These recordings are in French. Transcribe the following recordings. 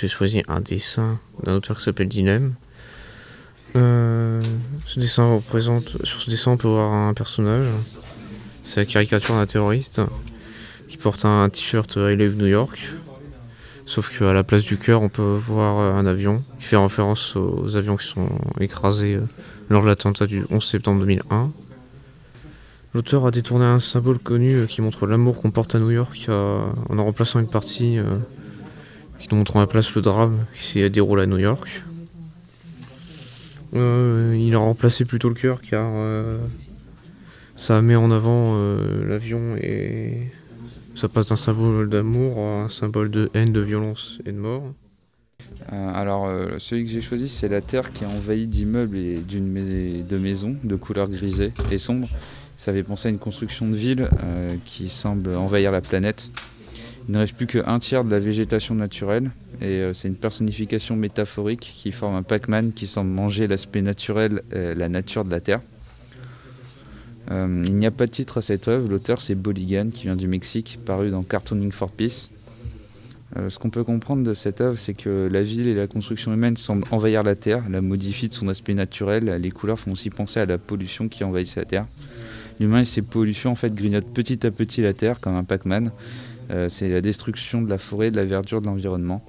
j'ai choisi un dessin d'un auteur qui s'appelle Dinem. Euh, ce dessin représente, sur ce dessin, on peut voir un personnage. C'est la caricature d'un terroriste qui porte un t-shirt I Live New York. Sauf qu'à la place du cœur, on peut voir un avion qui fait référence aux avions qui sont écrasés lors de l'attentat du 11 septembre 2001. L'auteur a détourné un symbole connu qui montre l'amour qu'on porte à New York en en remplaçant une partie qui nous montre à la place le drame qui s'est déroulé à New York. Euh, il a remplacé plutôt le cœur car euh, ça met en avant euh, l'avion et ça passe d'un symbole d'amour à un symbole de haine, de violence et de mort. alors celui que j'ai choisi c'est la terre qui est envahie d'immeubles et d'une de maisons de couleur grisée et sombre. Ça fait penser à une construction de ville qui semble envahir la planète. Il ne reste plus qu'un tiers de la végétation naturelle et euh, c'est une personnification métaphorique qui forme un Pac-Man qui semble manger l'aspect naturel, euh, la nature de la Terre. Euh, il n'y a pas de titre à cette œuvre, l'auteur c'est Boligan qui vient du Mexique, paru dans Cartooning for Peace. ce qu'on peut comprendre de cette œuvre, c'est que la ville et la construction humaine semblent envahir la Terre, la modifient de son aspect naturel. Les couleurs font aussi penser à la pollution qui envahit la Terre. L'humain et ses pollutions en fait grignotent petit à petit la Terre comme un Pac-Man. Euh, c'est la destruction de la forêt, de la verdure, de l'environnement.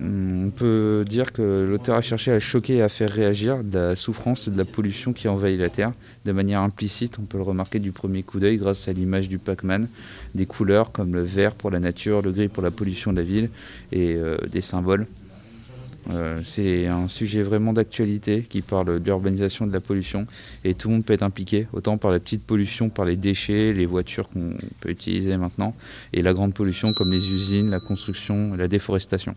Hum, on peut dire que l'auteur a cherché à choquer et à faire réagir de la souffrance et de la pollution qui envahit la Terre. De manière implicite, on peut le remarquer du premier coup d'œil grâce à l'image du Pac-Man, des couleurs comme le vert pour la nature, le gris pour la pollution de la ville et euh, des symboles. Euh, c'est un sujet vraiment d'actualité qui parle de l'urbanisation, de la pollution, et tout le monde peut être impliqué, autant par la petite pollution, par les déchets, les voitures qu'on peut utiliser maintenant, et la grande pollution comme les usines, la construction, la déforestation.